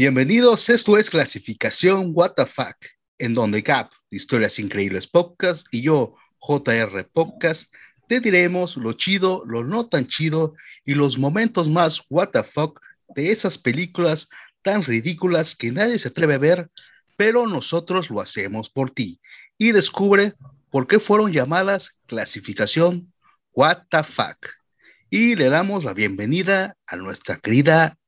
Bienvenidos, esto es Clasificación What the Fuck, en donde Gap, de Historias Increíbles Podcast, y yo, JR Podcast, te diremos lo chido, lo no tan chido y los momentos más What the Fuck de esas películas tan ridículas que nadie se atreve a ver, pero nosotros lo hacemos por ti. Y descubre por qué fueron llamadas Clasificación What the Fuck. Y le damos la bienvenida a nuestra querida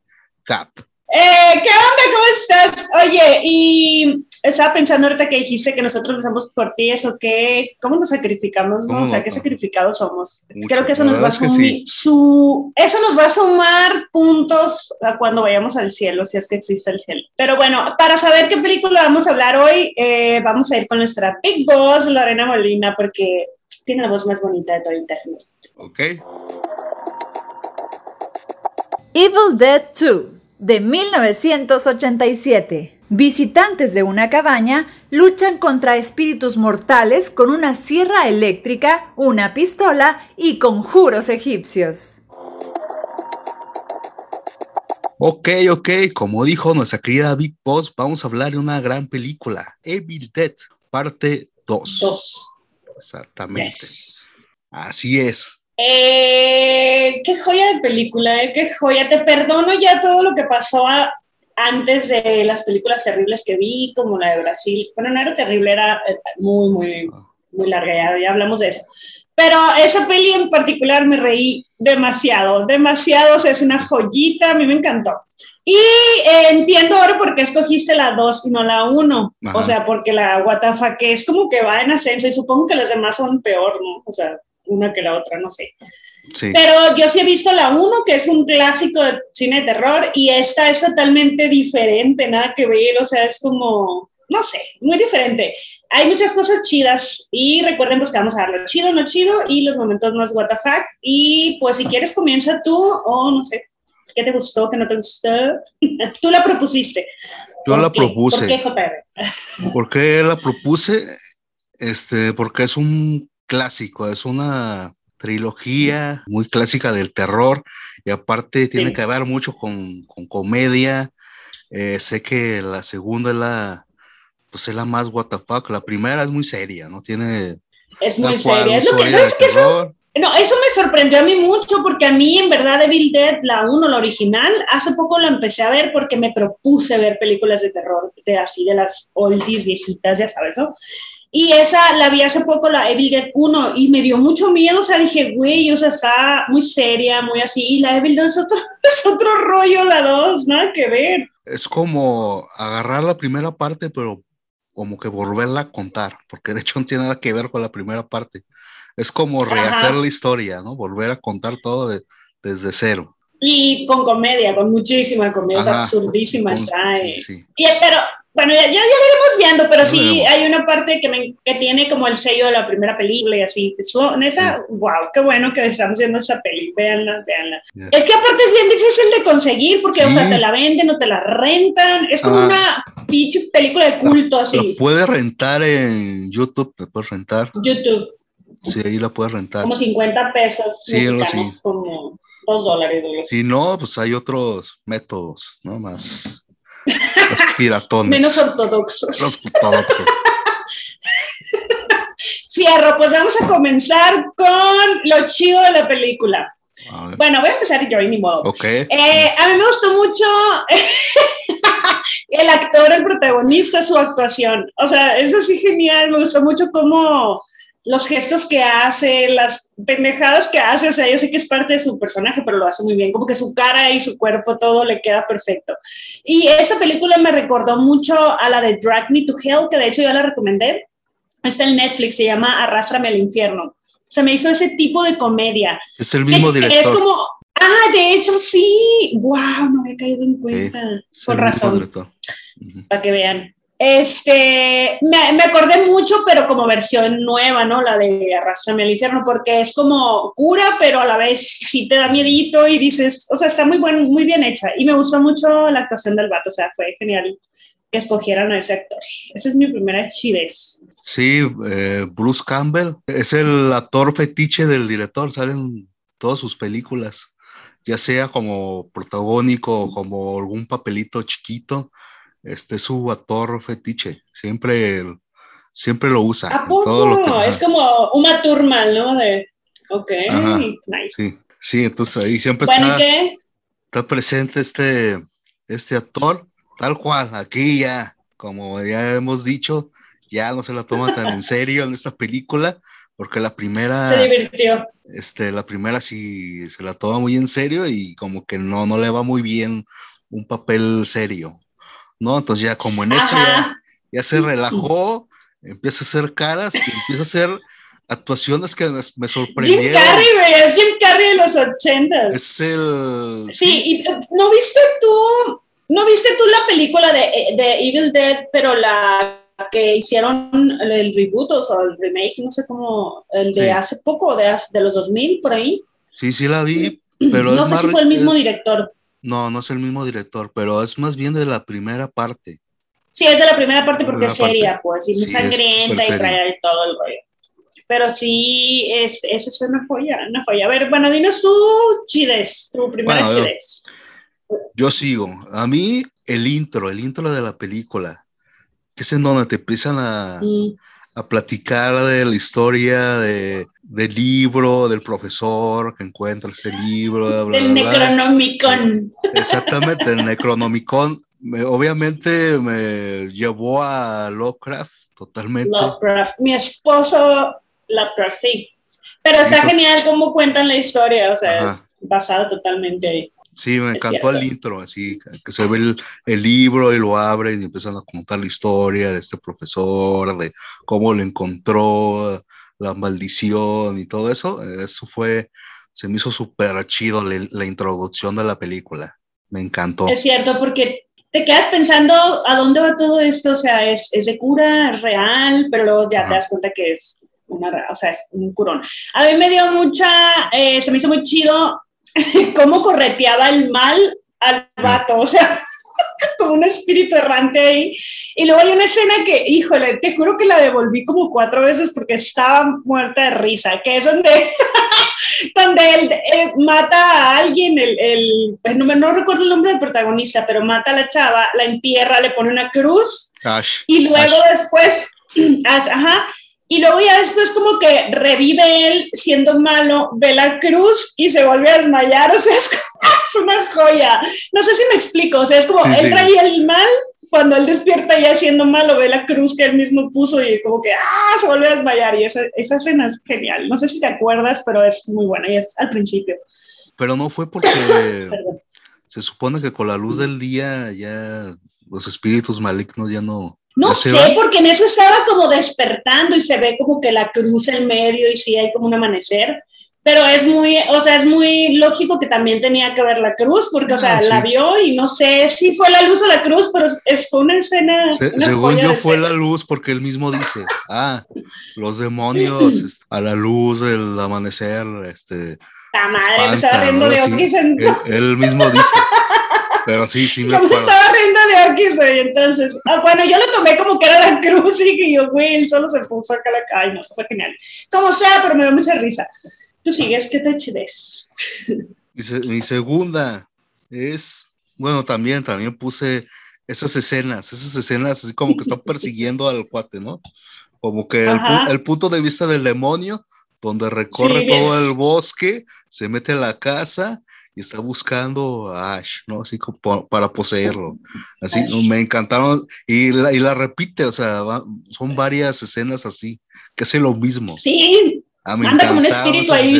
Gap. Eh, ¿Qué onda? ¿Cómo estás? Oye, y estaba pensando ahorita que dijiste que nosotros empezamos por ti, ¿eso qué? ¿Cómo nos sacrificamos? No? O sea, ¿qué sacrificados somos? Mucho, Creo que eso la nos va a verdad es que sumir, sí. su, eso nos va a sumar puntos a cuando vayamos al cielo, si es que existe el cielo. Pero bueno, para saber qué película vamos a hablar hoy, eh, vamos a ir con nuestra Big Boss, Lorena Molina, porque tiene la voz más bonita de todo internet. ¿Ok? Evil Dead 2, de 1987. Visitantes de una cabaña luchan contra espíritus mortales con una sierra eléctrica, una pistola y conjuros egipcios. Ok, ok, como dijo nuestra querida Big Boss, vamos a hablar de una gran película, Evil Dead, parte 2. Dos. Exactamente. Yes. Así es. Eh, qué joya de película, eh, qué joya. Te perdono ya todo lo que pasó a- antes de las películas terribles que vi, como la de Brasil. Bueno, no era terrible, era eh, muy, muy, muy larga, ya, ya hablamos de eso. Pero esa peli en particular me reí demasiado, demasiado, o sea, es una joyita, a mí me encantó. Y eh, entiendo ahora por qué escogiste la 2 y no la 1. Ajá. O sea, porque la WTF que es como que va en ascenso y supongo que las demás son peor, ¿no? O sea, una que la otra, no sé. Sí. Pero yo sí he visto la 1, que es un clásico de cine de terror, y esta es totalmente diferente, nada que ver, o sea, es como, no sé, muy diferente. Hay muchas cosas chidas, y recuerden pues que vamos a lo chido, no chido, y los momentos más what the fuck, y pues si quieres comienza tú, o no sé, ¿qué te gustó, qué no te gustó? tú la propusiste. Yo ¿Por la qué? propuse. ¿Por qué, JR? ¿Por qué la propuse? Este, porque es un clásico, es una trilogía muy clásica del terror y aparte tiene Sí. que ver mucho con, con comedia. Eh, sé que la segunda es la, pues es la más what the fuck. La primera es muy seria, ¿no? Tiene Es muy seria. Es lo que, ¿sabes qué? Eso. No, eso me sorprendió a mí mucho porque a mí en verdad Evil Dead, la 1, la original, hace poco la empecé a ver porque me propuse ver películas de terror, de así de las oldies viejitas, ya sabes, ¿no? Y esa la vi hace poco, la Evil Dead 1, y me dio mucho miedo, o sea, dije, güey, o sea, está muy seria, muy así, y la Evil Dead es otro, es otro rollo, la 2, nada que ver. Es como agarrar la primera parte, pero como que volverla a contar, porque de hecho no tiene nada que ver con la primera parte. Es como rehacer Ajá. la historia, ¿no? Volver a contar todo de- desde cero. Y con comedia, con muchísima comedia, o Ajá. absurdísima Con- eh. sí, sí. Y, pero, bueno, ya, ya, ya lo iremos viendo, pero Ya sí veremos. hay una parte que, me, que tiene como el sello de la primera película y así. Eso, neta, wow, qué bueno que estamos viendo esa peli. Véanla, véanla. Ya. Es que aparte es bien difícil de conseguir porque, o Sí. sea, te la venden o te la rentan. Es como Ah. una pinche película de culto Lo así. puedes rentar en YouTube, te puedes rentar. YouTube, Sí, ahí la puedes rentar. como 50 pesos Sí, mexicanos, así. como 2 dólares. Si no, pues hay otros métodos, ¿no? Más, más piratones. Menos ortodoxos. Los ortodoxos. Fierro, pues vamos a comenzar con lo chido de la película. Bueno, voy a empezar yo ni modo. Ok. Eh, a mí me gustó mucho el actor, el protagonista, su actuación. O sea, es así genial. Me gustó mucho cómo los gestos que hace, las pendejadas que hace. O sea, yo sé que es parte de su personaje, pero lo hace muy bien. Como que su cara y su cuerpo, todo le queda perfecto. Y esa película me recordó mucho a la de Drag Me to Hell, que de hecho ya la recomendé. Está en Netflix, se llama Arrástrame al infierno. Se me hizo ese tipo de comedia. Es el mismo Es- Es director. como, ah, de hecho sí. Wow, no había caído en cuenta. El mismo razón, director. Para que vean. Este, me, me acordé mucho, pero como versión nueva, ¿no? La de Arrastrame al infierno, porque es como cura, pero a la vez sí te da miedito y dices, o sea, está muy, buen, muy bien hecha. Y me gustó mucho la actuación del vato, o sea, fue genial que escogieran a ese actor. Esa es mi primera chidez. Sí, eh, Bruce Campbell es el actor fetiche del director, salen todas sus películas. ya sea como protagónico o como algún papelito chiquito, este es su actor fetiche, siempre, siempre lo usa. ¿A poco? es como Uma Thurman, ¿no? De, ok, nice. Sí, sí, entonces ahí siempre está, está presente este, este actor, tal cual, aquí ya, como ya hemos dicho, ya no se la toma tan en serio en esta película, porque la primera... Se divirtió. Este, la primera sí se la toma muy en serio y como que no, no le va muy bien un papel serio, ¿no? Entonces ya como en esta ya, se relajó, empieza a hacer caras y empieza a hacer actuaciones que me, sorprendieron. Jim Carrey, güey, es Jim Carrey de los 80. Es el... Sí, y ¿no viste tú, no viste tú la película de, de Evil Dead, pero la que hicieron el reboot o el remake, no sé cómo, el de hace poco, de, de los 2000, por ahí. Sí, sí la vi, pero... no sé si fue el mismo director. No, no es el mismo director, pero es más bien de la primera parte. Sí, es de la primera parte porque es seria, pues, y muy sangrienta y trae todo el rollo. Pero sí, es, eso es una joya, una joya. A ver, bueno, dinos tú, Chides, tu primera Chides. yo sigo. A mí, el intro, el intro de la película es en donde te empiezan a, a platicar de la historia de, del libro, del profesor que encuentra ese libro. del Necronomicon. Exactamente, el Necronomicon. obviamente me llevó a Lovecraft totalmente. Lovecraft, mi esposo Lovecraft, sí. Pero está genial cómo cuentan la historia, o sea, basado totalmente ahí. Sí, me encantó el intro, así que se ve el, libro y lo abren y empiezan a contar la historia de este profesor, de cómo lo encontró, la maldición y todo eso. Eso fue, se me hizo súper chido la, introducción de la película. Me encantó. Es cierto, porque te quedas pensando a dónde va todo esto, o sea, es, es de cura, es real, pero luego ya te das cuenta que es una, o sea, es un curón. A mí me dio mucha, eh, se me hizo muy chido cómo correteaba el mal al vato, o sea, como un espíritu errante ahí. Y luego hay una escena que, híjole, te juro que la devolví como cuatro veces porque estaba muerta de risa, que es donde, donde él eh, mata a alguien, el, el pues no, no, recuerdo el nombre del protagonista, pero mata a la chava, la entierra, le pone una cruz. y luego después, ajá, y luego ya después como que revive él siendo malo, ve la cruz y se vuelve a desmayar, o sea, es, una joya. No sé si me explico, o sea, es como él traía el mal, cuando él despierta ya siendo malo, ve la cruz que él mismo puso y como que, ah, se vuelve a desmayar y esa, esa escena es genial. No sé si te acuerdas, pero es muy buena y es al principio. Pero no fue porque se supone que con la luz del día ya los espíritus malignos ya no, no sé, porque en eso estaba como despertando y se ve como que la cruz en medio y sí hay como un amanecer, pero es muy, o sea, es muy lógico que también tenía que ver la cruz, porque, o sea, ah, la vio y no sé si fue la luz o la cruz, pero es, una escena. según yo fue la luz, porque él mismo dice, ah, los demonios a la luz del amanecer, este. La madre me estaba riendo de Oquis. él mismo dice. Pero sí, sí me me estaba riendo de Oquis, entonces. Ah, bueno, yo lo tomé como que era la cruz y yo, güey, él solo se puso acá la. Ay, no, fue genial. Como sea, pero me dio mucha risa. Tú sigues, ¿qué te chides? Mi, segunda es. Bueno, también, también puse esas escenas, esas escenas así como que están persiguiendo al cuate, ¿no? Como que el, punto de vista del demonio, donde recorre todo el bosque, se mete a la casa y está buscando a Ash, ¿no? Así como para poseerlo. Así me encantaron y la, y la repite, o sea, son varias escenas así, que hace lo mismo. Sí, ah, anda como un espíritu ahí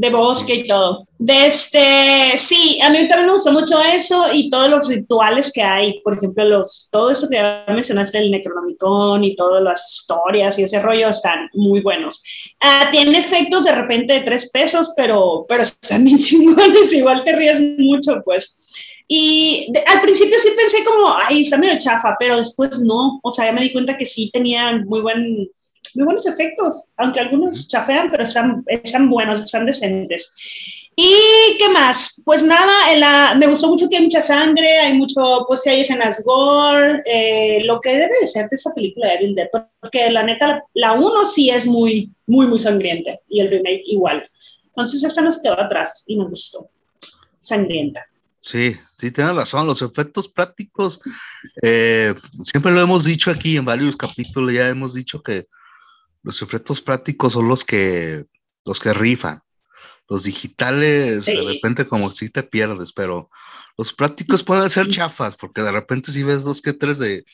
de bosque y todo. De este, sí, a mí también me gustó mucho eso y todos los rituales que hay, por ejemplo, los, todo eso que ya mencionaste, el Necronomicon y todas las historias y ese rollo están muy buenos. Ah, tiene efectos de repente de tres pesos, pero, pero están bien chingones, igual te ríes mucho, pues. Y al principio sí pensé como, ay, está medio chafa, pero después no, o sea, ya me di cuenta que sí tenían muy buen muy buenos efectos, aunque algunos chafean, pero están, están buenos, están decentes. ¿Y qué más? Pues nada, en la, me gustó mucho que hay mucha sangre, hay mucho, pues hay escenas gore, eh, lo que debe de ser de esa película de Evil Dead, porque la neta, la 1 sí es muy, muy, muy sangrienta y el remake igual. Entonces esta nos quedó atrás y me gustó. sangrienta. Sí, sí, tienes razón. Los efectos prácticos, eh, siempre lo hemos dicho aquí en varios capítulos, ya hemos dicho que los efectos prácticos son los que, los que rifan. Los digitales, de repente, como si te pierdes, pero los prácticos pueden ser chafas, porque de repente si ves dos que tres de.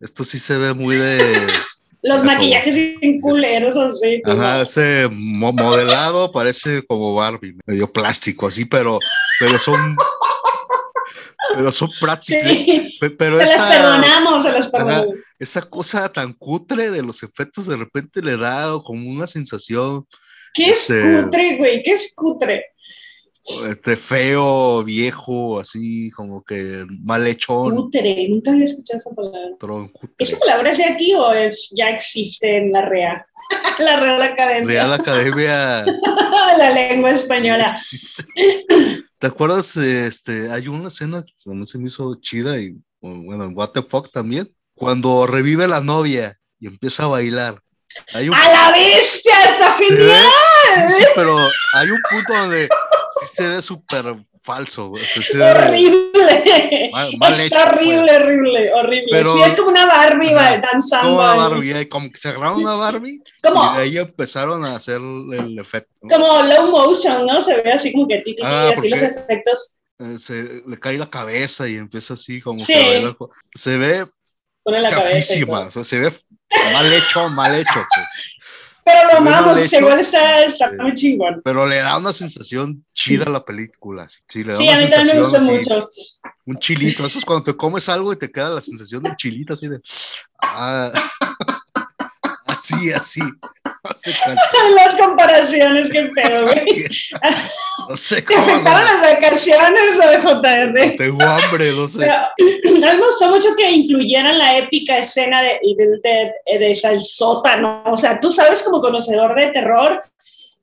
Esto sí se ve muy de. Los maquillajes sin culeros así. Ajá, ese modelado parece como Barbie, medio plástico así, pero, pero son pero son prácticos. Sí. Pero se las perdonamos, se las perdonamos. esa cosa tan cutre de los efectos de repente le da como una sensación. ¿Qué es este, cutre, güey? ¿Qué es cutre? Este feo, viejo, así como que mal hecho. Cutre, nunca había escuchado esa palabra. ¿Esa palabra es de aquí o es, ya existe en la REA? la Real Academia. Real Academia. la lengua española. ¿Te acuerdas? Este, hay una escena que también se me hizo chida y bueno, en What the Fuck también, cuando revive la novia y empieza a bailar. ¡A la bestia! ¡Está genial! Sí, pero hay un punto donde se ve súper falso. horrible. Está horrible, horrible, horrible. sí, es como una Barbie danzando. Como una Barbie, como que se agarraron una Barbie ¿Cómo? y de ahí empezaron a hacer el efecto. Como low motion, ¿no? Se ve así como que titi, ah, así los efectos. Eh, se le cae la cabeza y empieza así como sí. que Se ve Pone la cabeza o sea, se ve mal hecho, mal hecho. Pues. Pero lo amamos, igual está, está muy chingón. Pero le da una sensación chida a la película. Sí, le da sí a mí también me gusta mucho. Un chilito, eso es cuando te comes algo y te queda la sensación de un chilito así de. Ah, así, así. Las comparaciones, qué pedo, güey. No sé cómo. ¿Te afectaron las vacaciones o de JR? Tengo hambre, no sé. a mí me gustó mucho que incluyeran la épica escena de, de, de, de el sótano. O sea, tú sabes como conocedor de terror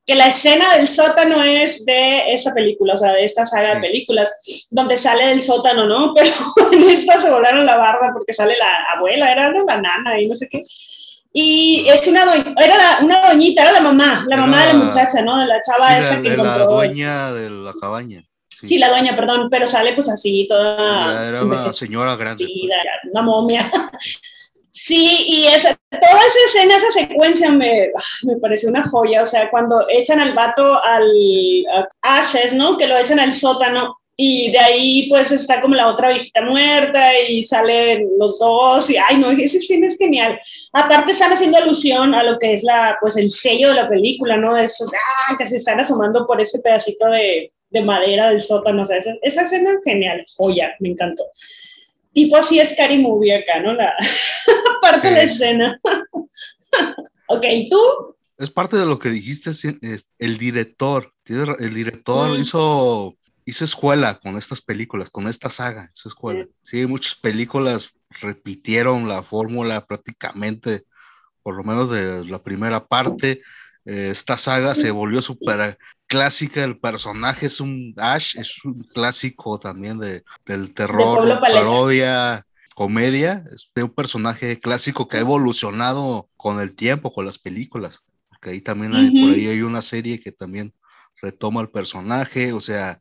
que la escena del sótano es de esa película, o sea, de esta saga de películas, donde sale del sótano, ¿no? Pero en esta se volaron la barba porque sale la abuela, era una banana y no sé qué. Y es una era una doñita, era la mamá, la mamá de la muchacha, ¿no? De la chava esa que encontró. La dueña de la cabaña. Sí. la dueña, perdón, pero sale pues así, toda... Era una señora grande. Sí, pues. una momia. Sí, y esa, toda esa escena, esa secuencia me, me pareció una joya. O sea, cuando echan al vato al Ashes, ¿no? Que lo echan al sótano y de ahí pues está como la otra viejita muerta y salen los dos y ay no, ese cine es genial. Aparte están haciendo alusión a lo que es la pues el sello de la película, ¿no? Esos ah, que se están asomando por ese pedacito de, de madera del sótano, o sea, esa, esa escena genial, joya, me encantó. Tipo así es Scary Movie acá, ¿no? La parte de la escena. ok, ¿tú? Es parte de lo que dijiste, el director. El director hizo hizo escuela con estas películas, con esta saga, hizo escuela. Sí, muchas películas repitieron la fórmula prácticamente, por lo menos de la primera parte. Eh, esta saga se volvió súper clásica, el personaje es un Ash, es un clásico también de, del terror, parodia, comedia, es un personaje clásico que ha evolucionado con el tiempo, con las películas, porque ahí también hay, por ahí hay una serie que también retoma el personaje, o sea,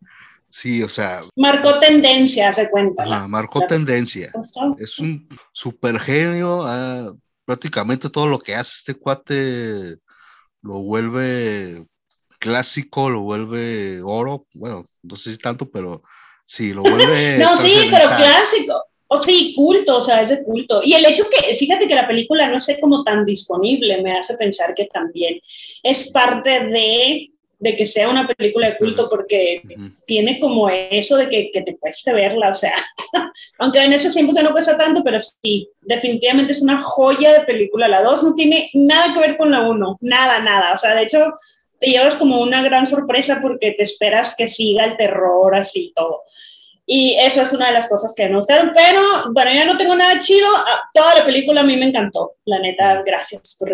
Sí, o sea. Marcó tendencia, se cuenta. marcó tendencia. Es un super genio. Ah, prácticamente todo lo que hace este cuate lo vuelve clásico, lo vuelve oro. Bueno, no sé si tanto, pero sí, lo vuelve. no, sí, pero clásico. O sí, culto, o sea, es de culto. Y el hecho que, fíjate que la película no esté como tan disponible, me hace pensar que también es parte de de que sea una película de culto porque tiene como eso de que, que, te cueste verla, o sea, aunque en esos tiempos ya no cuesta tanto, pero sí, definitivamente es una joya de película. La 2 no tiene nada que ver con la 1, nada, nada, o sea, de hecho te llevas como una gran sorpresa porque te esperas que siga el terror así todo. Y eso es una de las cosas que me gustaron. Pero bueno, ya no tengo nada chido. Ah, toda la película a mí me encantó. La neta, gracias por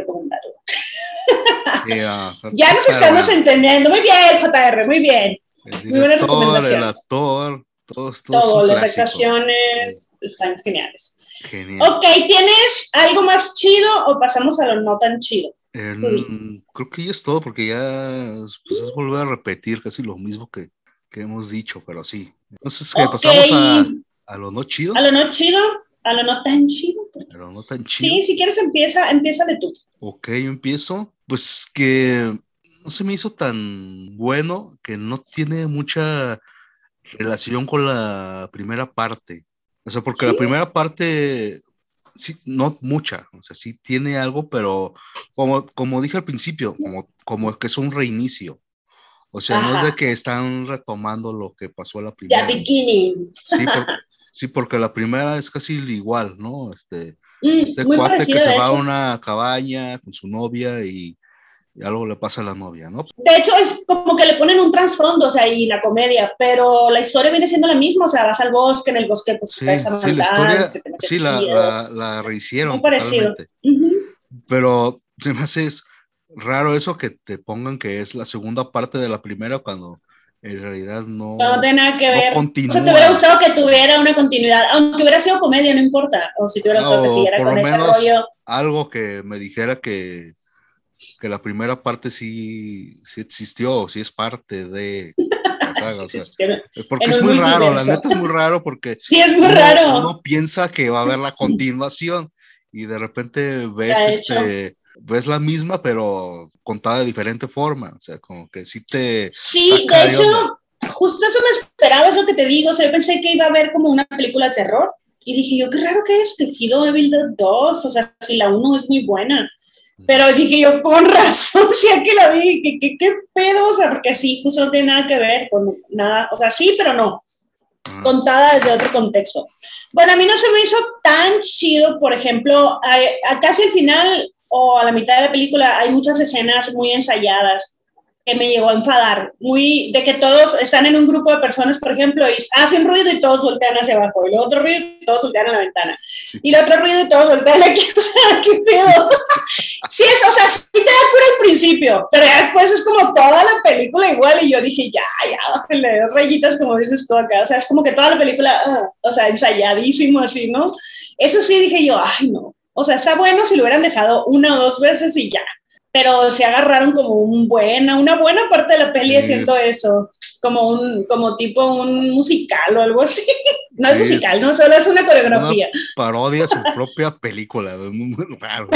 ya nos estamos entendiendo. Muy bien, JR, muy bien. muy buenas recomendaciones. todas todos, Todo, las actuaciones están geniales. Genial. Ok, ¿tienes algo más chido o pasamos a lo no tan chido? creo que ya es todo porque ya pues, es volver a repetir casi lo mismo que, que hemos dicho, pero sí. Entonces, ¿qué pasamos a, a, lo no chido? A lo no chido, a lo no tan chido. A lo no tan chido. Sí, si quieres empieza, empieza de tú. Ok, yo empiezo. Pues que no se me hizo tan bueno, que no tiene mucha relación con la primera parte. O sea, porque la primera parte, sí, no mucha, o sea, sí tiene algo, pero como, como dije al principio, como, como que es un reinicio. O sea, no es de que están retomando lo que pasó la primera. Ya beginning. Sí, sí, porque la primera es casi igual, ¿no? Este, mm, este cuate que se va a una cabaña con su novia y y algo le pasa a la novia, ¿no? De hecho, es como que le ponen un trasfondo, o sea, y la comedia, pero la historia viene siendo la misma, o sea, vas al bosque, en el bosque, pues sí, está sí, la historia, sí, la, la, la, rehicieron. Muy parecido. Pero se me hace raro eso que te pongan que es la segunda parte de la primera cuando en realidad no. No tiene nada que ver. Continúa. O sea, te hubiera gustado que tuviera una continuidad, aunque hubiera sido comedia, no importa. O si hubiera gustado que siguiera con ese rollo. Algo que me dijera que que la primera parte sí, sí existió, sí es parte de... porque es muy raro, la neta es muy raro porque sí, es muy uno, raro. uno piensa que va a haber la continuación y de repente ves, este, ves la misma pero contada de diferente forma, o sea, como que sí te... Sí, de hecho, justo eso me esperaba, es lo que te digo, o sea, yo pensé que iba a haber como una película de terror y dije yo, qué raro que es Tejido Evil Dead 2, o sea, si la 1 es muy buena. Pero dije yo, con razón, si que la vi, ¿qué, qué, pedo? O sea, porque sí, justo no tiene nada que ver con nada, o sea, sí, pero no, ah. contada desde otro contexto. Bueno, a mí no se me hizo tan chido, por ejemplo, a, a casi al final o a la mitad de la película hay muchas escenas muy ensayadas que me llegó a enfadar, muy de que todos están en un grupo de personas, por ejemplo, y hacen ruido y todos voltean hacia abajo, y el otro ruido y todos voltean a la ventana, y el otro ruido y todos voltean aquí, o sea, qué pedo. sí, es, o sea, sí te da cura al principio, pero ya después es como toda la película igual, y yo dije, ya, ya, bájale dos rayitas, como dices tú acá, o sea, es como que toda la película, uh, o sea, ensayadísimo así, ¿no? Eso sí dije yo, ay, no. O sea, está bueno si lo hubieran dejado una o dos veces y ya, pero se agarraron como un buena, una buena parte de la peli haciendo eso, como un, como tipo un musical o algo así. No es musical, no, solo es una coreografía. parodia su propia película, muy, raro,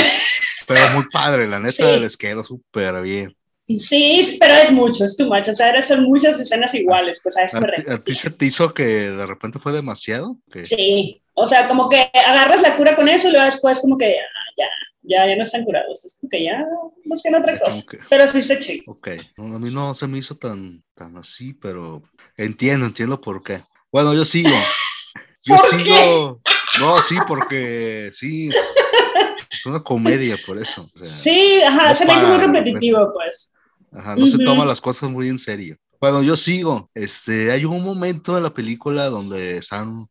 pero muy padre, la neta les quedó súper bien. Sí, pero es mucho, es too much, o sea, son muchas escenas iguales, pues a eso me ¿A ti se te hizo que de repente fue demasiado? Sí, o sea, como que agarras la cura con eso y luego después como que ah, ya, ya, ya no están curados. Es como que ya busquen otra cosa. Pero sí está chido. Ok, a mí no se me hizo tan, tan así, pero entiendo, entiendo por qué. Bueno, yo sigo. Yo sigo. No, sí, porque sí. Es una comedia, por eso. sí, ajá, se me hizo muy repetitivo, pues. Ajá, no se toma las cosas muy en serio. Bueno, yo sigo. Este, hay un momento en la película donde están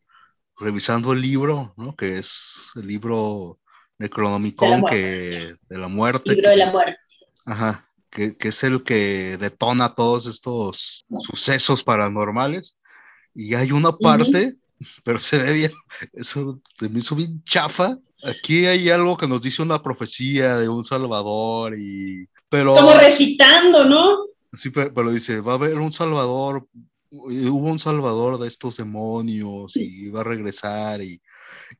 revisando el libro, ¿no? Que es el libro Necronomicon que de la muerte. Libro de la muerte. Ajá, que, que, es el que detona todos estos sucesos paranormales. Y hay una parte, pero se ve bien, eso se me hizo bien chafa. Aquí hay algo que nos dice una profecía de un salvador y... Pero, Como recitando, ¿no? Sí, pero, pero dice, va a haber un salvador, hubo un salvador de estos demonios y va a regresar y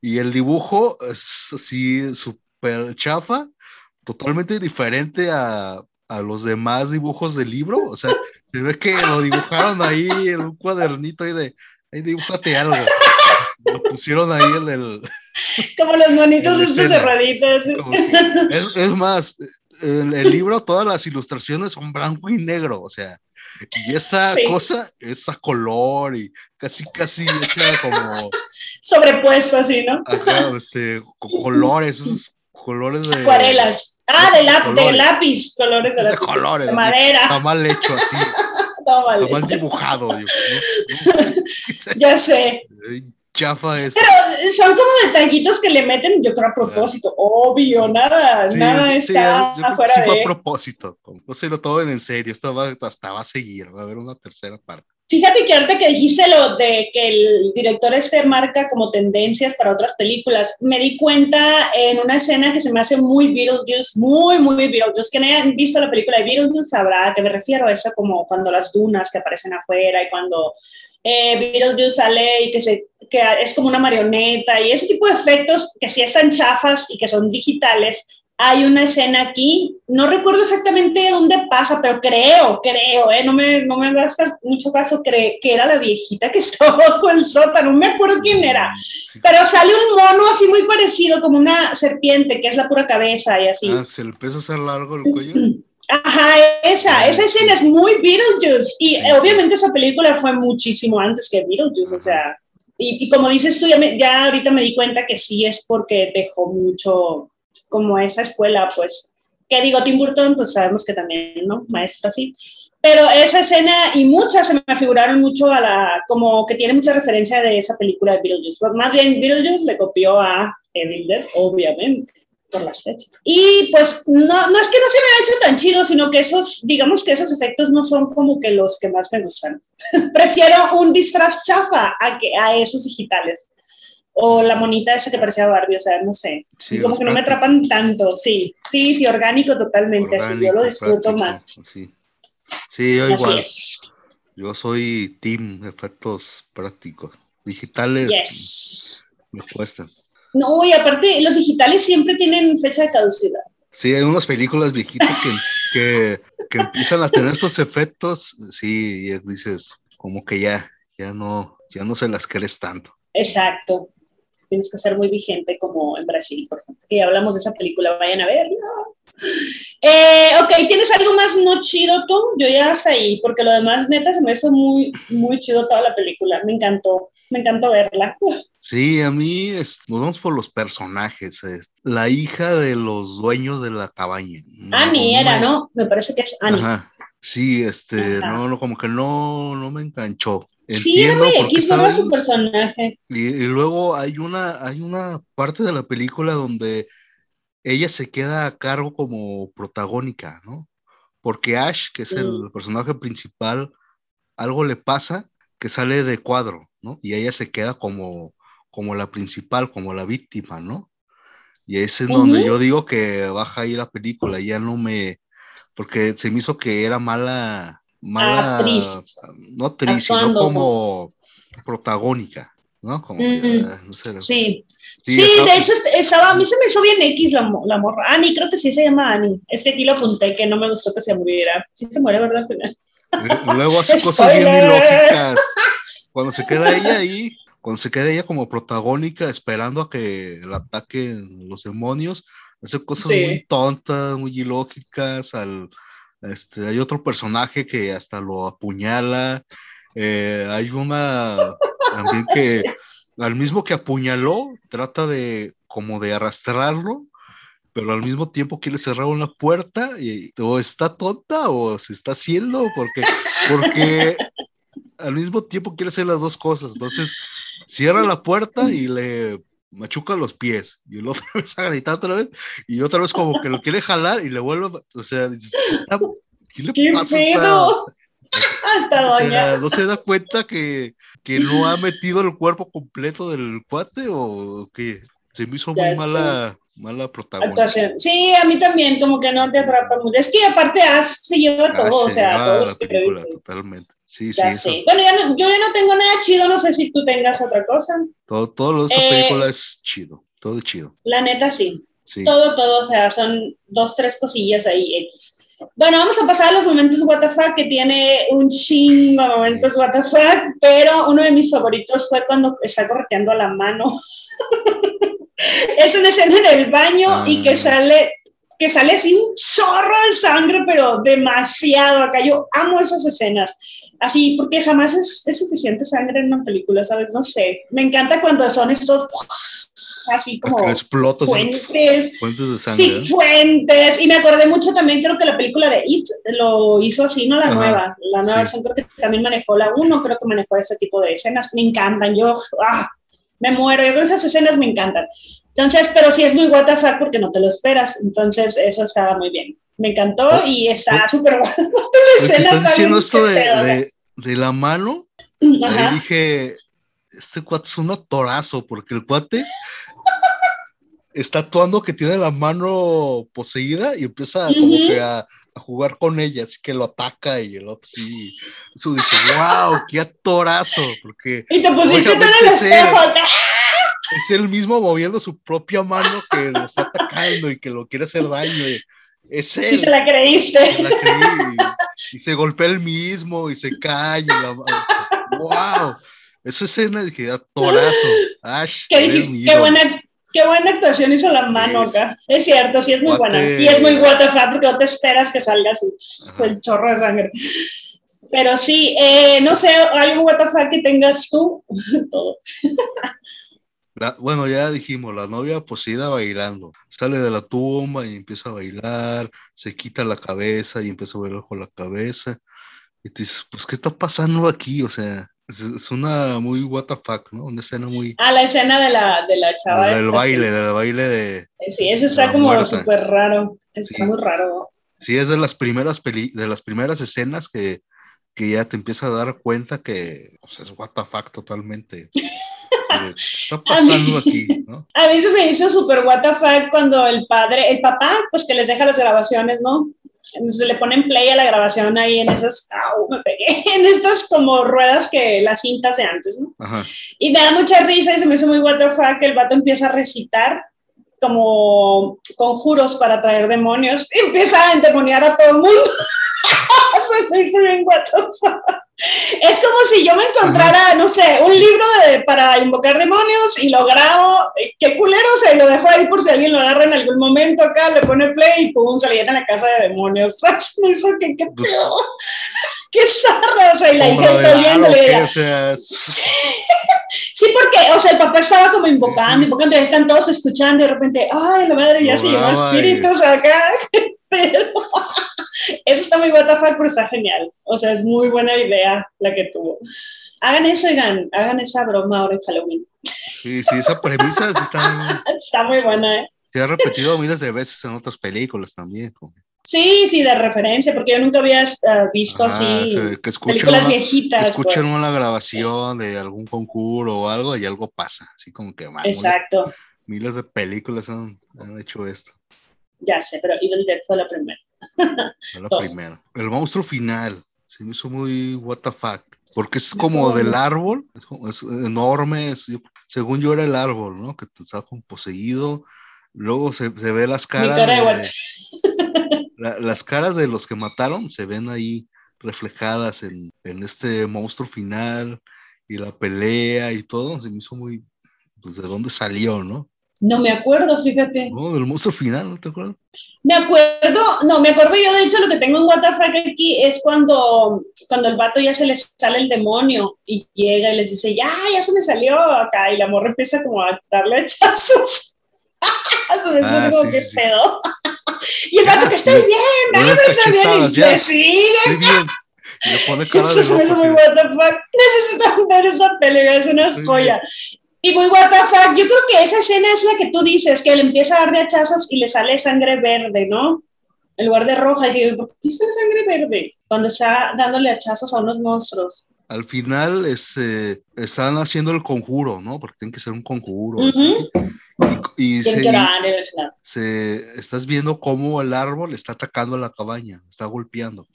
y el dibujo es así súper chafa, totalmente diferente a, a, los demás dibujos del libro. O sea, se ve que lo dibujaron ahí en un cuadernito ahí de, ahí dibújate algo. Lo pusieron ahí en el... Como los monitos estos cerraditos. Es, es, más, el, el libro, todas las ilustraciones son blanco y negro, o sea, y esa cosa, esa color y casi, casi hecha como... Sobrepuesto así, ¿no? Ajá, este, colores, esos colores de... Acuarelas. Ah, de, de lápiz, colores de lápiz. De colores. De madera. Está mal hecho así. está mal, está mal dibujado. Yo, ya sé chafa eso. Pero son como detallitos que le meten, yo creo, a propósito. Obvio, nada, nada está afuera sí de... fue a propósito. No se lo tomen en serio, esto va, hasta va a seguir, va a haber una tercera parte. Fíjate que ahorita que dijiste lo de que el director este marca como tendencias para otras películas, me di cuenta en una escena que se me hace muy Beetlejuice, muy, muy Beetlejuice. Que no hayan visto la película de Beetlejuice sabrá a qué me refiero. Eso como cuando las dunas que aparecen afuera y cuando eh, Beetlejuice sale y que, se, que es como una marioneta y ese tipo de efectos que sí están chafas y que son digitales, hay una escena aquí, no recuerdo exactamente dónde pasa, pero creo, creo, ¿eh? no, me, no me hagas mucho caso, creo que era la viejita que estaba bajo el sótano, no me acuerdo quién era, pero sale un mono así muy parecido, como una serpiente, que es la pura cabeza y así. Ah, se le empieza a hacer largo el cuello. Ajá, esa, esa escena es muy Beetlejuice, y obviamente esa película fue muchísimo antes que Beetlejuice, o sea, y, y como dices tú, ya, ya ahorita me di cuenta que sí es porque dejó mucho como esa escuela, pues, que digo, Tim Burton, pues sabemos que también, ¿no? Maestro así. Pero esa escena y muchas se me figuraron mucho a la, como que tiene mucha referencia de esa película de Beetlejuice. Pues, más bien, Beetlejuice le copió a Evil Dead, obviamente, por las fechas. Y pues no, no es que no se me haya hecho tan chido, sino que esos, digamos que esos efectos no son como que los que más me gustan. Prefiero un disfraz chafa a, que, a esos digitales o la monita esa que parecía Barbie, o sea, no sé. como que no me atrapan tanto, sí, sí, sí, orgánico totalmente, así yo lo disfruto más. Sí, sí yo igual. Yo soy team efectos prácticos. Digitales yes. me cuestan. No, y aparte, los digitales siempre tienen fecha de caducidad. Sí, hay unas películas viejitas que, que, empiezan a tener estos efectos, sí, y dices, como que ya, ya no, ya no se las crees tanto. Exacto tienes que ser muy vigente como en Brasil, por ejemplo. Que ya hablamos de esa película, vayan a verla. Eh, ok, ¿tienes algo más no chido tú? Yo ya hasta ahí, porque lo demás, neta, se me hizo muy, muy chido toda la película. Me encantó, me encantó verla. Sí, a mí es, nos vamos por los personajes. la hija de los dueños de la cabaña. Annie era, ¿no? Me parece que es Annie. Ajá. Sí, este, no, no, como que no, no me enganchó sí, era muy X, su personaje. Y, luego hay una, hay una parte de la película donde ella se queda a cargo como protagónica, ¿no? Porque Ash, que es el personaje principal, algo le pasa que sale de cuadro, ¿no? Y ella se queda como, como la principal, como la víctima, ¿no? Y ese es donde yo digo que baja ahí la película, ya no me, porque se me hizo que era mala, mala actriz. No actriz, sino como protagónica, ¿no? Como que, ah, no sé, sí. Sí, de hecho estaba, a mí se me hizo bien X la, la morra. Ani, creo que sí se llama Ani. Es que aquí lo apunté, que no me gustó que se muriera. Sí se muere, ¿verdad? Luego hace cosas bien ilógicas. Cuando se queda ella ahí, cuando se queda ella como protagónica esperando a que la ataquen los demonios, hace cosas muy tontas, muy ilógicas, al, este, hay otro personaje que hasta lo apuñala. Eh, hay una también que al mismo que apuñaló, trata de como de arrastrarlo, pero al mismo tiempo quiere cerrar una puerta y o está tonta o se está haciendo porque, porque al mismo tiempo quiere hacer las dos cosas. Entonces cierra la puerta y le machuca los pies y el otro vez a gritar otra vez y otra vez como que lo quiere jalar y le vuelve, o sea, ¿qué le pasa? Hasta doña. ¿No se da cuenta que, que, no ha metido el cuerpo completo del cuate o que se me hizo muy mala, mala protagonista? Sí, a mí también, como que no te atrapa mucho. Es que aparte Ash se lleva todo, o sea, todo la película, totalmente. Sí, sí. Bueno, yo ya no tengo nada chido, no sé si tú tengas otra cosa. Todo, todo lo de esta eh, película es chido, todo es chido. La neta, sí. Todo, todo, o sea, son dos, tres cosillas ahí X. Bueno, vamos a pasar a los momentos WTF, que tiene un chingo de momentos WTF, pero uno de mis favoritos fue cuando está correteando a la mano. es una escena en el baño y que ah. sale que sale sin chorro de sangre, pero demasiado. Acá yo amo esas escenas así, porque jamás es, suficiente sangre en una película, ¿sabes? No sé. Me encanta cuando son estos así como fuentes, fuentes de sangre. Sí, fuentes. Y me acordé mucho también, creo que la película de It lo hizo así, no la nueva. La nueva versión creo que también manejó la uno, creo que manejó ese tipo de escenas. Me encantan. Yo, ah, me muero. Yo con esas escenas me encantan. Entonces, pero sí es muy WTF porque no te lo esperas. Entonces, eso estaba muy bien. Me encantó y está súper guapo. Estás diciendo esto de, de la mano, Ajá. ahí dije, este cuate es un actorazo, porque el cuate está actuando que tiene la mano poseída y empieza como que a, a jugar con ella, así que lo ataca y el otro sí. Eso dice, wow, qué actorazo, porque Y te pusiste en el espejo. es el mismo moviendo su propia mano que lo está atacando y que lo quiere hacer daño. y Es él. Sí, se la creíste. se la creí, y, se golpea el mismo y se cae. y la- wow, esa escena dije, actorazo. Ash, ¿Qué, dijiste? qué, buena, qué buena actuación hizo la mano acá. Es cierto, sí es muy Guate- buena. Y es muy WTF porque no te esperas que salga así, Ajá. el chorro de sangre. Pero sí, eh, no sé, algo WTF que tengas tú. Todo. La- bueno, ya dijimos, la novia poseída bailando. Sale de la tumba y empieza a bailar, se quita la cabeza y empieza a bailar con la cabeza. Y te dices, pues, ¿qué está pasando aquí? O sea, es, es una muy what the fuck, ¿no? Una escena muy... Ah, la escena de la, de la chava. del baile, del baile de... Sí, sí eso está como súper raro. Está Sí. muy raro. Sí, es de las primeras peli, de las primeras escenas que, que ya te empieza a dar cuenta que sea, es what the fuck totalmente. ¿Qué está pasando aquí? ¿no? A mí se me hizo súper WTF cuando el padre, el papá, pues que les deja las grabaciones, ¿no? Entonces le ponen play a la grabación ahí en esas, au, me pegué, en estas como ruedas que las cintas de antes, ¿no? Ajá. Y me da mucha risa y se me hizo muy WTF que el vato empieza a recitar como conjuros para atraer demonios y empieza a endemoniar a todo el mundo. se me hizo bien WTF. Es como si yo me encontrara, no sé, un libro de, para invocar demonios y lo grabo. eh, Qué culero, o sea, y lo dejo ahí por si alguien lo agarra en algún momento acá, le pone play y pum, se le llena en la casa de demonios. Me hizo que, qué Pues- pedo. Qué zarra, o sea, y la hija está viéndole. Sí, porque, o sea, el papá estaba como invocando, invocando, y están todos escuchando, y de repente, ay, la madre ya se llevó espíritus acá. Pero eso está muy WTF, pero está genial. O sea, es muy buena idea la que tuvo. Hagan eso, oigan, hagan esa broma ahora en Halloween. sí, sí, esa premisa está, Está muy buena, ¿eh? se ha repetido miles de veces en otras películas también. como- Sí, sí, de referencia, porque yo nunca había eh, visto Ajá, así o sea, que escuchen películas una, viejitas. escuchen pues. una grabación de algún concurso o algo y algo pasa. Así como que man, Exacto, miles de películas han, han hecho esto. ya sé, pero Evil Dead fue la primera. Fue la Dos. primera. El monstruo final se me hizo muy what the fuck. Porque es como del árbol, es, enorme. es- yo- según yo era el árbol, ¿no? Que estaba como poseído. Luego se, se ve las caras. de la- las caras de los que mataron se ven ahí reflejadas en, en este monstruo final y la pelea y todo. Se me hizo muy. Pues de dónde salió, ¿no? No me acuerdo, fíjate. No, del monstruo final, ¿no te acuerdas? Me acuerdo, no, me acuerdo yo, de hecho, lo que tengo en WTF aquí es cuando, cuando el vato ya se le sale el demonio y llega y les dice, ya, ya se me salió acá, y la morra empieza como a darle me hizo Ah, como sí, que sí, sí. pedo. y el vato que está le- bien, da no está bien, y sigue. Muy bien. Y le pone cara Eso de se me loco, muy. WTF. Necesitan ver esa pelea, es una Muy joya. Y muy WTF, yo creo que esa escena es la que tú dices, que le empieza a dar de hachazos y le sale sangre verde, ¿no? En lugar de roja. Y digo, ¿por qué está sangre verde? Cuando está dándole hachazos a unos monstruos. Al final es, eh, están haciendo el conjuro, ¿no? Porque tiene que ser un conjuro. Y, se, se- estás viendo cómo el árbol está atacando la cabaña, está golpeando.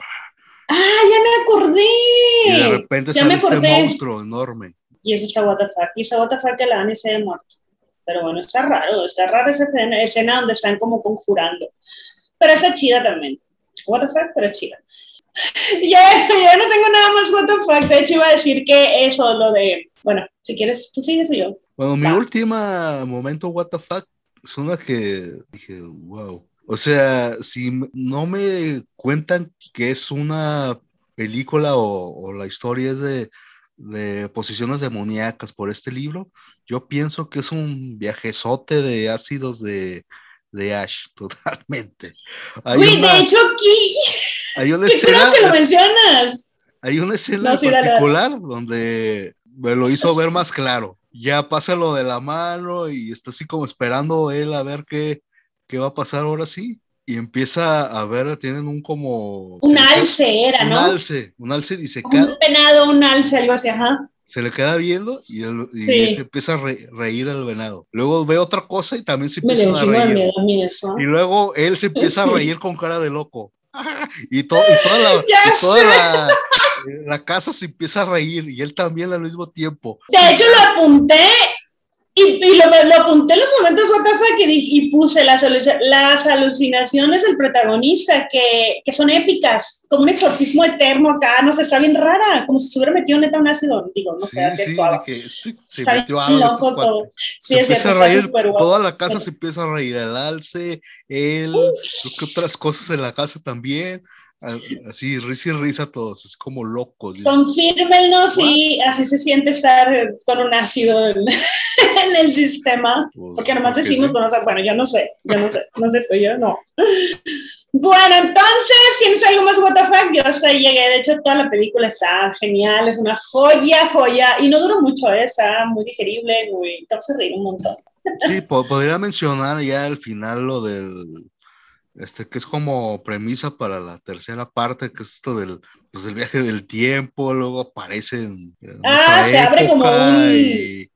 ¡Ah, ya me acordé! Y de repente ya sale me este monstruo enorme. Y esa está WTF. Y esa WTF que la Annie se haya muerto. Pero bueno, está raro, está rara esa escena, escena donde están como conjurando. Pero está chida también. WTF, pero chida. Ya, ya no tengo nada más WTF. De hecho, iba a decir que eso, lo de. Bueno, si quieres, tú sigues o yo. Bueno, mi última momento, what the fuck, es una que dije, wow. O sea, si no me cuentan que es una película o, o la historia es de, de posiciones demoníacas por este libro, yo pienso que es un viajezote de ácidos de, de Ash, totalmente. Hay una, de hecho, aquí. hay una escena, que lo mencionas. hay una escena No, sí, dale, particular donde me lo hizo ver más claro. Ya pasa lo de la mano y está así como esperando él a ver qué, qué va a pasar ahora sí. Y empieza a ver, tienen un como... Un alce era, un ¿no? alce, un alce disecado. Un venado, un alce, algo así, ajá. Se le queda viendo y, él- y Sí. se empieza a re- reír al venado. Luego ve otra cosa y también se empieza un a reír. miedo a mí eso. Y luego él se empieza Sí. a reír con cara de loco. Y, to- y toda, la, y toda la, la casa se empieza a reír y él también al mismo tiempo. De hecho, lo apunté y, y lo, lo apunté en los momentos WTF que dije, y puse las, las alucinaciones del protagonista que, que son épicas, como un exorcismo eterno acá, no sé, está bien rara, como si se hubiera metido neta un ácido, digo, no sé, Sí, así sí, actuaba. de que este se Está metió bien este loco cuate. todo. Sí, se es empieza cierto, a reír, toda la casa se empieza a reír, el alce, él, creo que otras cosas en la casa también, así, risa y risa todos, es como locos. Confírmenos si así se siente estar con un ácido en, en el sistema. Pues, Porque nomás decimos, bueno, o sea, bueno, yo no sé, yo no sé, no sé tú, yo no. Bueno, entonces, ¿tienes algo más WTF? Yo hasta ahí llegué, de hecho, toda la película está genial, es una joya, joya, y no duró mucho, ¿eh? está muy digerible, muy... A reír un montón. Sí, po- podría mencionar ya al final lo del, este, que es como premisa para la tercera parte, que es esto del, pues, del viaje del tiempo, luego aparece en, en Ah, se abre como un- y-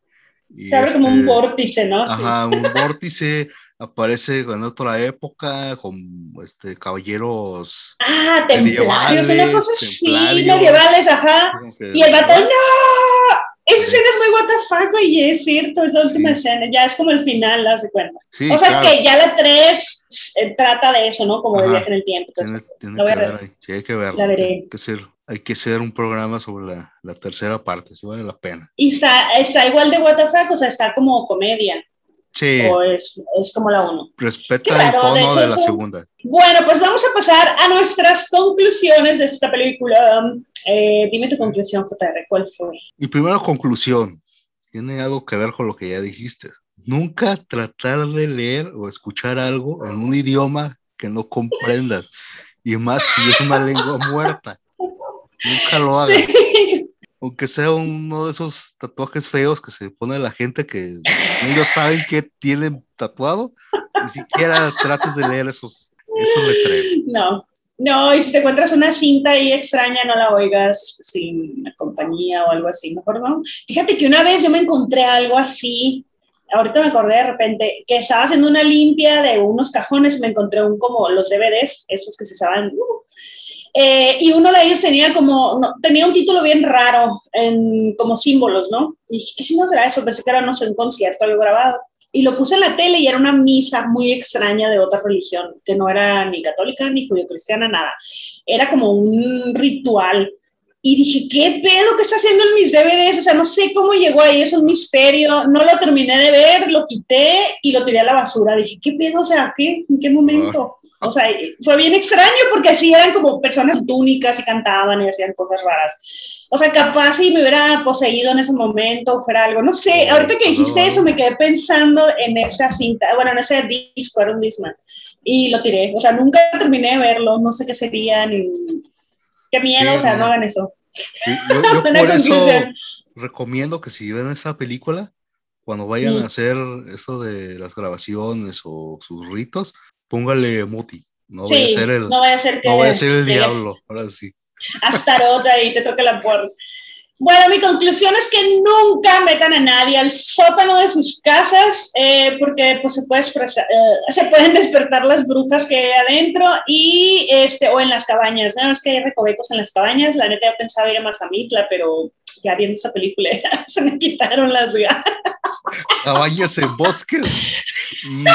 y, Se abre como un este, vórtice, ¿no? Sí. Ajá, un vórtice, aparece en otra época con este, caballeros Ah, templarios, una cosa así, medievales, ajá. Y el ¡no! Esa escena es muy WTF, güey, es cierto, es la última Sí. escena, ya es como el final, haz de cuenta. Sí, o sea claro, que ya la 3 trata de eso, ¿no? Como de Ajá. viaje en el tiempo. entonces, tiene, tiene la que a ver. ver sí, hay que verlo. La veré. Hay que hacer, hay que hacer un programa sobre la, la tercera parte, si vale la pena. Y está, está igual de WTF, o sea, está como comedia, Sí, o es, es como la 1. Qué respeta raro, el tono de hecho, de la eso- segunda. Bueno, pues vamos a pasar a nuestras conclusiones de esta película. Eh, dime tu conclusión, JR, ¿cuál fue? Mi primera conclusión tiene algo que ver con lo que ya dijiste. Nunca tratar de leer o escuchar algo en un idioma que no comprendas, y más si es una lengua muerta. Nunca lo hagas. Sí. aunque sea uno de esos tatuajes feos que se pone la gente que ellos saben que tienen tatuado, ni siquiera trates de leer esos, esos letreros. No, no, y si te encuentras una cinta ahí extraña, no la oigas sin compañía o algo así, mejor no. Fíjate que una vez yo me encontré algo así, ahorita me acordé de repente, que estaba haciendo una limpia de unos cajones me encontré un como los DVDs, esos que se saben, uh, eh, y uno de ellos tenía como, tenía un título bien raro, en, como símbolos, ¿no? Y dije, ¿qué símbolo será eso? Pensé que era, un concierto, algo grabado. Y lo puse en la tele y era una misa muy extraña de otra religión, que no era ni católica ni judío-cristiana, nada. Era como un ritual. Y dije, ¿qué pedo que está haciendo en mis DVDs? O sea, no sé cómo llegó ahí, es un misterio. No lo terminé de ver, lo quité y lo tiré a la basura. Dije, ¿qué pedo? O sea, ¿qué? ¿En qué momento? O sea, fue bien extraño porque así eran como personas túnicas y cantaban y hacían cosas raras. O sea, capaz si me hubiera poseído en ese momento o fuera algo. No sé, ahorita que dijiste eso me quedé pensando en esa cinta, bueno, en ese disco, era un Discman. Y lo tiré. O sea, nunca terminé de verlo, no sé qué sería ni... Qué miedo, Sí, o sea, no. hagan eso. Sí, Yo, yo por eso conclusión. recomiendo que si ven esa película, cuando vayan Mm. a hacer eso de las grabaciones o sus ritos, póngale Muti. No vaya sí, a ser el, no vaya a ser que... no vaya a ser el diablo. Ahora sí. Astarota y te toque la puerta. Bueno, mi conclusión es que nunca metan a nadie al sótano de sus casas eh, porque pues, se, puede expresar- eh, se pueden despertar las brujas que hay adentro y este, o en las cabañas. ¿no? Es que hay recovecos en las cabañas. La neta, yo pensaba ir a Mazamitla, pero ya viendo esa película se me quitaron las ganas. Cabañas en bosques. Mm,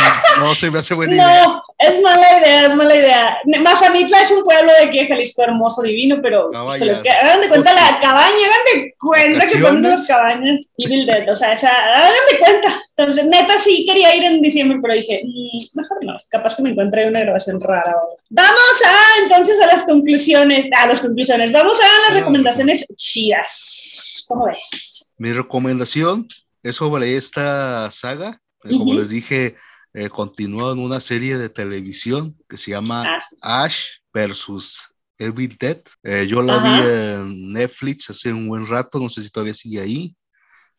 no se me hace buena idea. No, es mala idea, es mala idea. Mazamitla es un pueblo de aquí Jalisco hermoso, divino, pero es que hagan de cuenta la cabaña, hagan de cuenta que son las cabañas. Evil Dead, o sea, esa, hagan de cuenta. Entonces, neta, sí quería ir en diciembre, pero dije, "Mm, mejor no, capaz que me encuentre una grabación rara. ahora". Vamos a, entonces, a las conclusiones, a las conclusiones, vamos a las recomendaciones chidas. ¿Cómo ves? Mi recomendación es sobre esta saga. Eh, Como Ujú. les dije, eh, continúa en una serie de televisión que se llama Ah, sí. Ash versus Evil Dead. Eh, yo la Ajá. vi en Netflix hace un buen rato, no sé si todavía sigue ahí.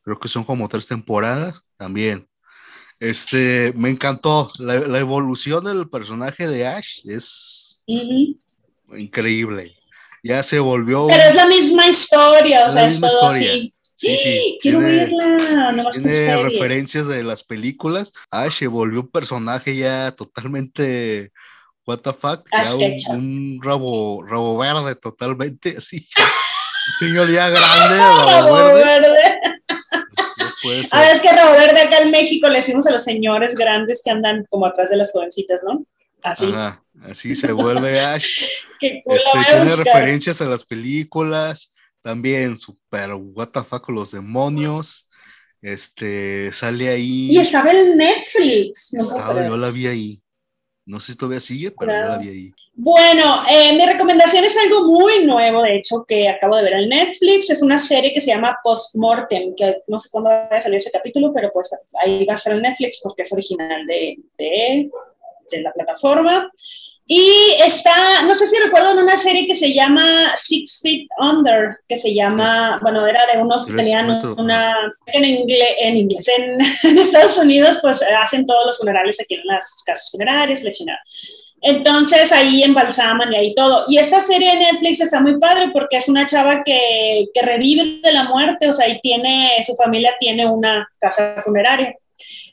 Creo que son como tres temporadas también. Este, me encantó. La, la evolución del personaje de Ash es increíble. Ya se volvió. Pero es la misma historia, o sea, es todo historia. así. Sí, sí, Quiero tiene- verla, no Tiene referencias de las películas. Ash se volvió un personaje ya totalmente. What the fuck? Ya un, rabo, rabo verde totalmente así. Un señor ya grande, rabo Rabo verde. verde. Puede ser. Ah, es que Verde acá en México le decimos a los señores grandes que andan como atrás de las jovencitas, ¿no? Así. Ajá, así se vuelve Ash. Culo Este, tiene buscar. referencias a las películas, también super what the fuck con los demonios. Este sale ahí. Y estaba en Netflix. No creer. yo la vi ahí. No sé si todavía sigue, pero yo la Claro. vi ahí. Bueno, eh, mi recomendación es algo muy nuevo, de hecho, que acabo de ver en Netflix. Es una serie que se llama Postmortem, que no sé cuándo va a salir ese capítulo, pero pues ahí va a estar en Netflix porque es original de, de, de la plataforma. Y está, no sé si recuerdan una serie que se llama Six Feet Under, que se llama, bueno, era de unos que tenían una, en inglés, en, inglés en, en Estados Unidos, pues hacen todos los funerales aquí en las casas funerarias, la chingada. Entonces ahí embalsaman y ahí todo. Y esta serie de Netflix está muy padre porque es una chava que, que revive de la muerte, o sea, y tiene, su familia tiene una casa funeraria.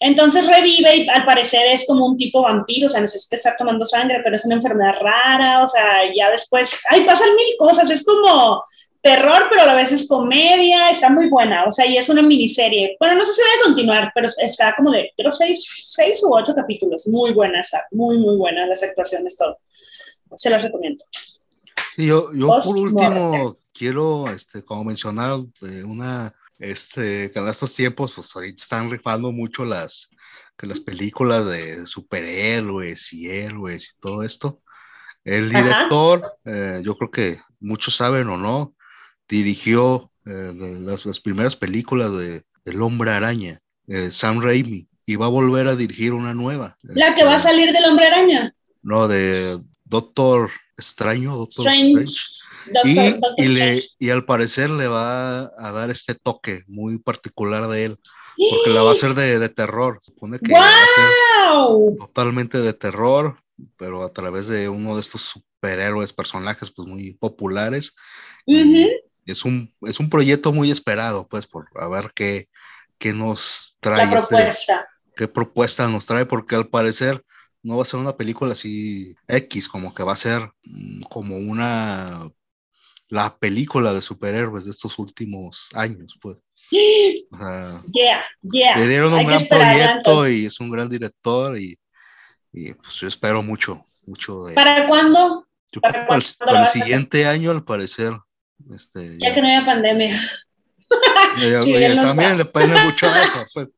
Entonces revive y al parecer es como un tipo vampiro, o sea, necesita estar tomando sangre, pero es una enfermedad rara, o sea, ya después, ay, pasan mil cosas, es como terror, pero a la vez es comedia, está muy buena, o sea, y es una miniserie. Bueno, no sé si va a continuar, pero está como de, creo, seis, seis u ocho capítulos, muy buena, está muy, muy buena, las actuaciones, todo. Se las recomiendo. Y yo, yo por último quiero este, como mencionar de una este que en estos tiempos pues ahorita están rifando mucho las que las películas de superhéroes y héroes y todo esto. El director, eh, yo creo que muchos saben o no, dirigió eh, las, las primeras películas de El Hombre Araña, eh, Sam Raimi, y va a volver a dirigir una nueva. La que va a Este, salir del hombre araña. No, de Doctor Extraño, Doctor Strange. Y, y, le, y al parecer le va a dar este toque muy particular de él, porque la va a hacer de, de terror. Supone que ¡Wow! totalmente de terror, pero a través de uno de estos superhéroes, personajes pues muy populares. Ujú. Es un, es un proyecto muy esperado, pues, por a ver qué, qué nos trae, La este- propuesta. qué propuesta nos trae, porque al parecer no va a ser una película así X, como que va a ser mm, como una la película de superhéroes de estos últimos años, pues. O sea, Yeah, yeah. le dieron Hay un que gran proyecto y es un gran director y, y, pues yo espero mucho, mucho de ¿Para cuándo? yo para para el, cuándo para el siguiente año al parecer este Ya que no haya pandemia. ya- Sí, ya- también depende mucho de eso, pues.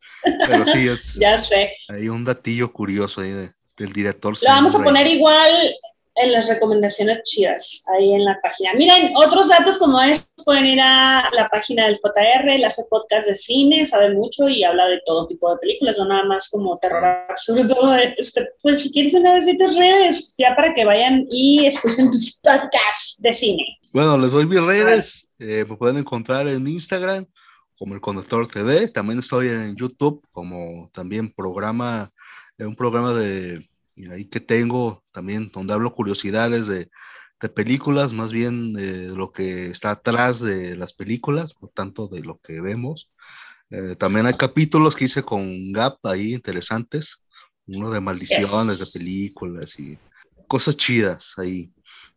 Pero sí es Ya sé. hay un datillo curioso ahí de- del director. Lo vamos a poner igual en las recomendaciones chidas, ahí en la página. Miren, otros datos como es, pueden ir a la página del JR, él hace podcast de cine, sabe mucho y habla de todo tipo de películas, no nada más como terror absurdo. Este, pues si quieres una vez tus redes, ya para que vayan y escuchen tus podcasts de cine. Bueno, les doy mis redes. eh, me pueden encontrar en Instagram como el Conductor TV. También estoy en YouTube como también programa, eh, un programa de ahí que tengo también donde hablo curiosidades de, de películas, más bien de lo que está atrás de las películas, no tanto de lo que vemos. Eh, también hay capítulos que hice con Gap ahí interesantes, uno de maldiciones Yes. de películas y cosas chidas ahí.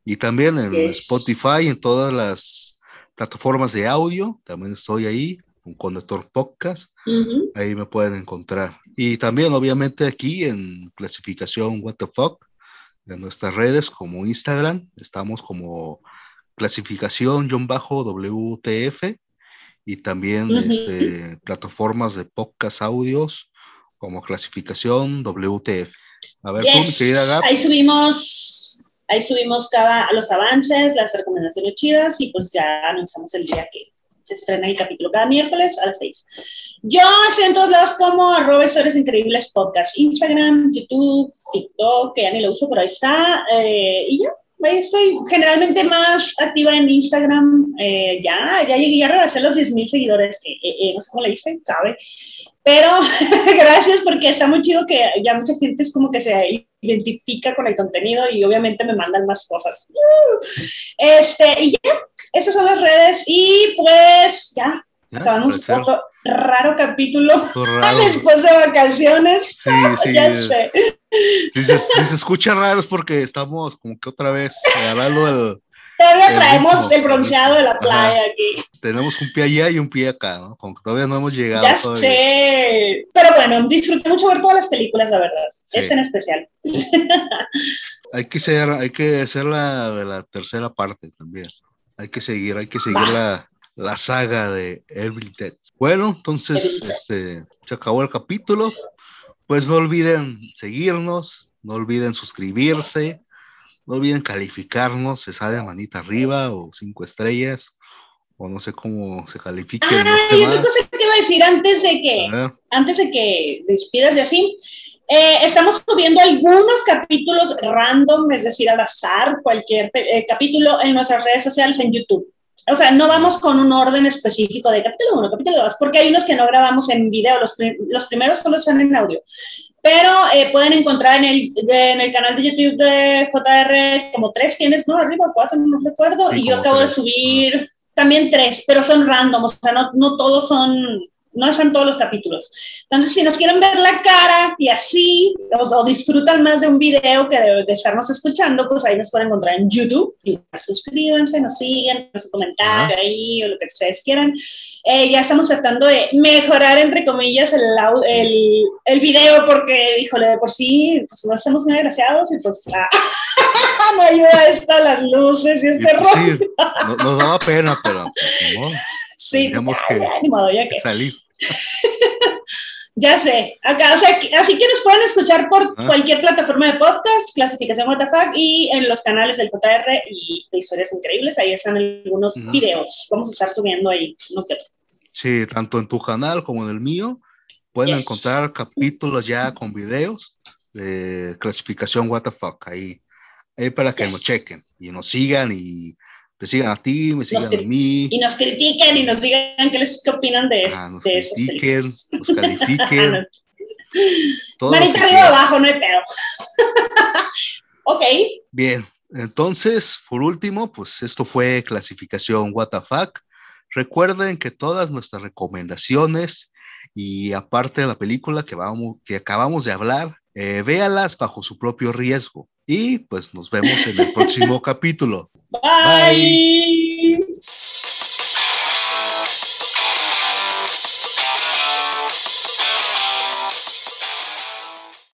Y también en Yes. Spotify, en todas las plataformas de audio, también estoy ahí, un conductor podcast, ahí me pueden encontrar. Y también, obviamente, aquí en clasificación What the Fuck, en nuestras redes como Instagram, estamos como clasificación-WTF y también este, plataformas de podcast audios como clasificación WTF. A ver, tú, Yes. querida Gab. Ahí subimos, ahí subimos cada los avances, las recomendaciones chidas y pues ya anunciamos el día que se estrena el capítulo cada miércoles a las 6. Yo estoy en todos lados como arroba historias increíbles podcast, Instagram, YouTube, TikTok, que ya ni lo uso, pero ahí está. eh, y ya, estoy generalmente más activa en Instagram. Eh, ya, ya llegué, a rebasé los 10 mil seguidores, que eh, no sé cómo le dicen, cabe. Pero gracias porque está muy chido que ya mucha gente es como que se identifica con el contenido y obviamente me mandan más cosas. Este, y ya, esas son las redes y pues ya, acabamos otro raro capítulo después de vacaciones. Sí, sí, ya sé. Si se, escucha raro es porque estamos como que otra vez agarrando el Todavía traemos el bronceado de la playa aquí. Tenemos un pie allá y un pie acá, ¿no? Como que todavía no hemos llegado. Ya sé. Pero bueno, disfruté mucho ver todas las películas, la verdad. Esta en especial. hay que ser, hay que hacer la de la tercera parte también. Hay que seguir, hay que seguir la, la, saga de Evil Dead. Bueno, entonces, este, se acabó el capítulo. Pues no olviden seguirnos, no olviden suscribirse, no olviden calificarnos, se sale manita arriba o cinco estrellas, o no sé cómo se califique. Ah, y otra cosa que iba a decir antes de que, antes de que despidas de así, eh, estamos subiendo algunos capítulos random, es decir, al azar, cualquier eh, capítulo en nuestras redes sociales en YouTube o sea, no vamos con un orden específico de capítulo 1, capítulo 2, porque hay unos que no grabamos en video, los, los primeros solo están en audio. Pero eh, pueden encontrar en el, en el canal de YouTube de JR como tres tienes, ¿no? Arriba, cuatro, no recuerdo. y yo acabo de subir también tres, pero son random, o sea, no, no todos son no están todos los capítulos. Entonces, si nos quieren ver la cara y así, o, disfrutan más de un video que de, estarnos escuchando, pues ahí nos pueden encontrar en YouTube. Y suscríbanse, nos siguen, nos comentario ahí, o lo que ustedes quieran. Eh, ya estamos tratando de mejorar, entre comillas, el, el, el video, porque, híjole, de por sí, pues no estamos muy agraciados y pues... Ah, no ayuda esto, las luces y este rollo. Sí, nos daba pena, pero... Sí, ya, que ya, que. salir. ya sé. Acá, o sea, así que nos pueden escuchar por ah. cualquier plataforma de podcast, clasificación WTF y en los canales del JR y de historias increíbles. Ahí están algunos videos. Vamos a estar subiendo ahí. No Sí, tanto en tu canal como en el mío. Pueden encontrar capítulos ya con videos de clasificación WTF. Ahí, ahí para que nos chequen y nos sigan y te sigan a ti, me sigan a mí. Y nos critiquen y nos digan qué, les, qué opinan de, ah, nos de critiquen, Nos califiquen. Manita arriba abajo, no hay pedo. ok. Bien, entonces, por último, pues esto fue clasificación WTF. Recuerden que todas nuestras recomendaciones y aparte de la película que, vamos, que acabamos de hablar, eh, véalas bajo su propio riesgo. Y pues nos vemos en el próximo capítulo. Bye. Bye.